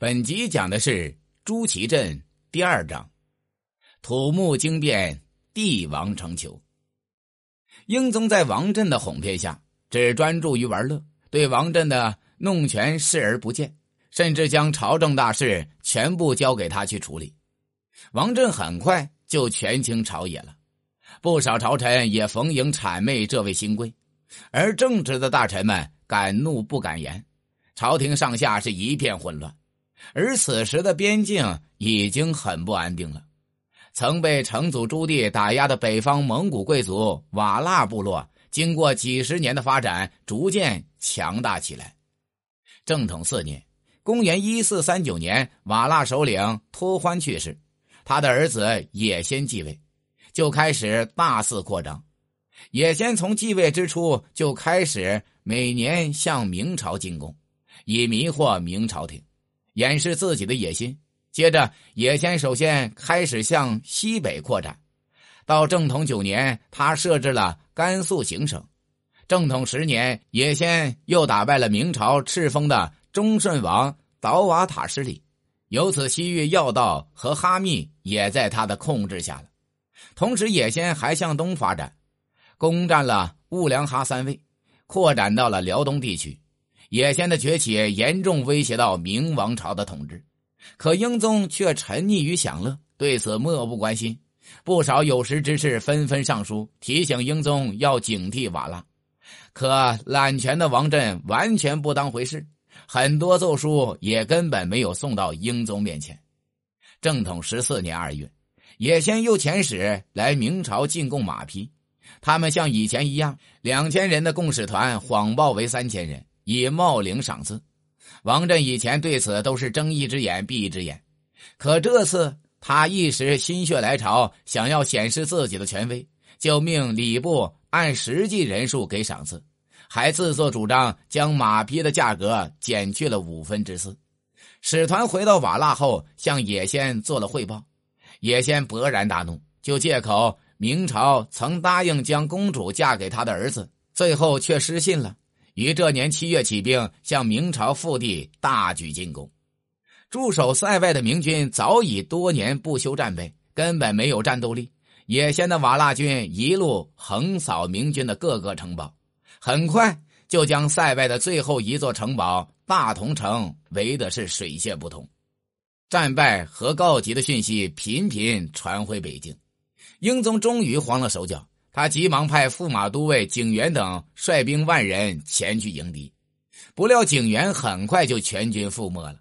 本集讲的是朱祁镇第二章，土木惊变，帝王成裘。英宗在王振的哄骗下，只专注于玩乐，对王振的弄权视而不见，甚至将朝政大事全部交给他去处理。王振很快就权倾朝野了，不少朝臣也逢迎谄媚这位新贵，而正直的大臣们敢怒不敢言，朝廷上下是一片混乱。而此时的边境已经很不安定了，曾被成祖朱棣打压的北方蒙古贵族瓦剌部落，经过几十年的发展，逐渐强大起来。正统四年（公元一四三九年），瓦剌首领托欢去世，他的儿子也先继位，就开始大肆扩张。也先从继位之初就开始每年向明朝进贡，以迷惑明朝廷。掩饰自己的野心，接着野先首先开始向西北扩展。到正统九年，他设置了甘肃行省。正统十年，野先又打败了明朝敕封的忠顺王倒瓦塔失里，由此西域要道和哈密也在他的控制下了。同时，野先还向东发展，攻占了兀良哈三卫，扩展到了辽东地区。野先的崛起严重威胁到明王朝的统治，可英宗却沉溺于享乐，对此漠不关心。不少有识之士纷纷上书提醒英宗要警惕瓦剌，可揽权的王振完全不当回事，很多奏书也根本没有送到英宗面前。正统十四年二月，野先又遣使来明朝进贡马匹，他们像以前一样，两千人的共使团谎报为三千人。以冒领赏赐，王振以前对此都是睁一只眼闭一只眼，可这次他一时心血来潮，想要显示自己的权威，就命礼部按实际人数给赏赐，还自作主张将马匹的价格减去了五分之四。使团回到瓦剌后，向野先做了汇报，野先勃然大怒，就借口明朝曾答应将公主嫁给他的儿子，最后却失信了。于这年七月起兵，向明朝腹地大举进攻。驻守塞外的明军早已多年不休战备，根本没有战斗力。野先的瓦剌军一路横扫明军的各个城堡，很快就将塞外的最后一座城堡大同城围的是水泄不通。战败和告急的讯息频频传回北京，英宗终于慌了手脚。他急忙派驸马都尉景元等率兵万人前去迎敌，不料景元很快就全军覆没了。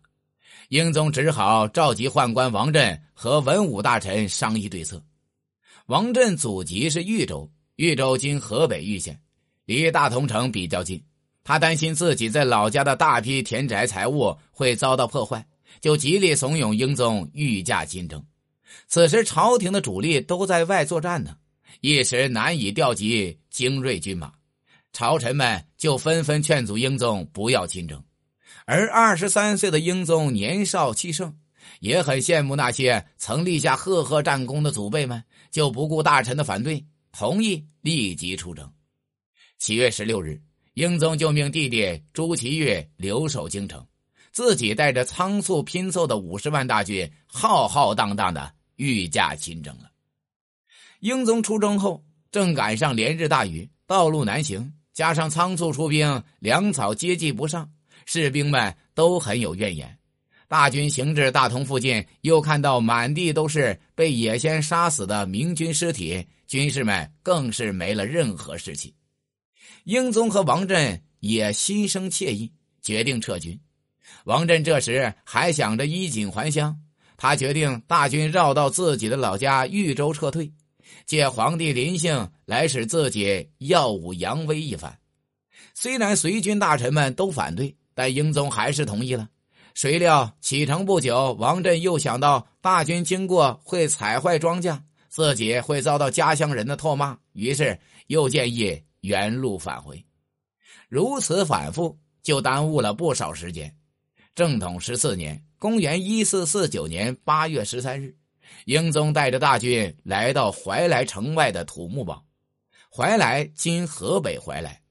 英宗只好召集宦官王振和文武大臣商议对策。王振祖籍是豫州，豫州今河北豫县，离大同城比较近。他担心自己在老家的大批田宅财物会遭到破坏，就极力怂恿英宗御驾亲征。此时朝廷的主力都在外作战呢。一时难以调集精锐军马，朝臣们就纷纷劝阻英宗不要亲征。而二十三岁的英宗年少气盛，也很羡慕那些曾立下赫赫战功的祖辈们，就不顾大臣的反对，同意立即出征。七月十六日，英宗就命弟弟朱祁钰留守京城，自己带着仓促拼凑的五十万大军，浩浩荡荡的御驾亲征了。英宗出征后，正赶上连日大雨，道路难行，加上仓促出兵，粮草接济不上，士兵们都很有怨言。大军行至大同附近，又看到满地都是被野先杀死的明军尸体，军士们更是没了任何士气。英宗和王振也心生怯意，决定撤军。王振这时还想着衣锦还乡，他决定大军绕到自己的老家豫州撤退。借皇帝临幸来使自己耀武扬威一番，虽然随军大臣们都反对，但英宗还是同意了。谁料启程不久，王振又想到大军经过会踩坏庄稼，自己会遭到家乡人的唾骂，于是又建议原路返回。如此反复，就耽误了不少时间。正统十四年（公元一四四九年八月十三日）。英宗带着大军来到怀来城外的土木堡，怀来今河北怀来，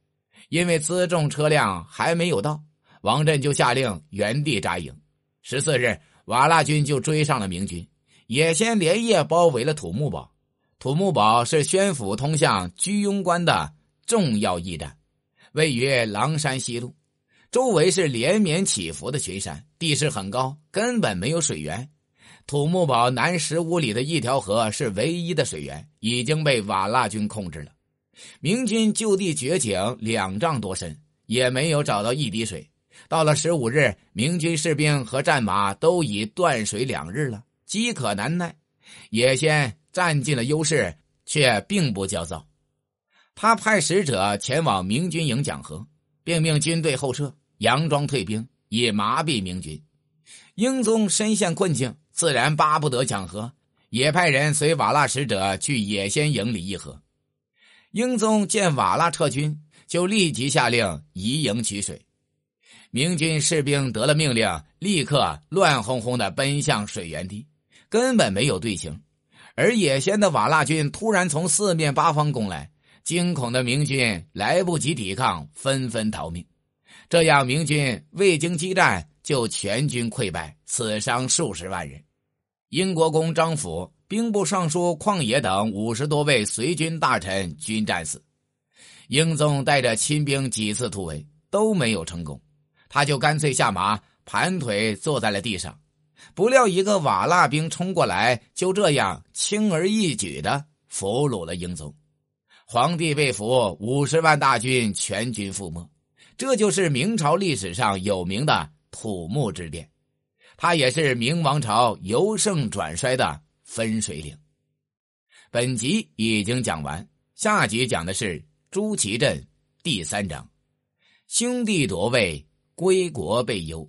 因为辎重车辆还没有到，王振就下令原地扎营。十四日，瓦剌军就追上了明军，也先连夜包围了土木堡。土木堡是宣府通向居庸关的重要驿站，位于狼山西路，周围是连绵起伏的群山，地势很高，根本没有水源。土木堡南十五里的一条河是唯一的水源，已经被瓦剌军控制了。明军就地掘井两丈多深，也没有找到一滴水。到了十五日，明军士兵和战马都已断水两日了，饥渴难耐。野先占尽了优势，却并不焦躁。他派使者前往明军营讲和，并命军队后撤，佯装退兵，以麻痹明军。英宗深陷困境，自然巴不得讲和，也派人随瓦剌使者去野仙营里议和。英宗见瓦剌撤军，就立即下令移营取水。明军士兵得了命令，立刻乱哄哄的奔向水源地，根本没有队形。而野仙的瓦剌军突然从四面八方攻来，惊恐的明军来不及抵抗，纷纷逃命。这样，明军未经激战就全军溃败，死伤数十万人。英国公张辅。兵部尚书旷野等五十多位随军大臣均战死，英宗带着亲兵几次突围都没有成功，他就干脆下马盘腿坐在了地上。不料一个瓦剌兵冲过来，就这样轻而易举的俘虏了英宗。皇帝被俘，五十万大军全军覆没。这就是明朝历史上有名的土木之变，他也是明王朝由盛转衰的。分水岭。本集已经讲完，下集讲的是朱祁镇第三章，兄弟夺位，归国被忧。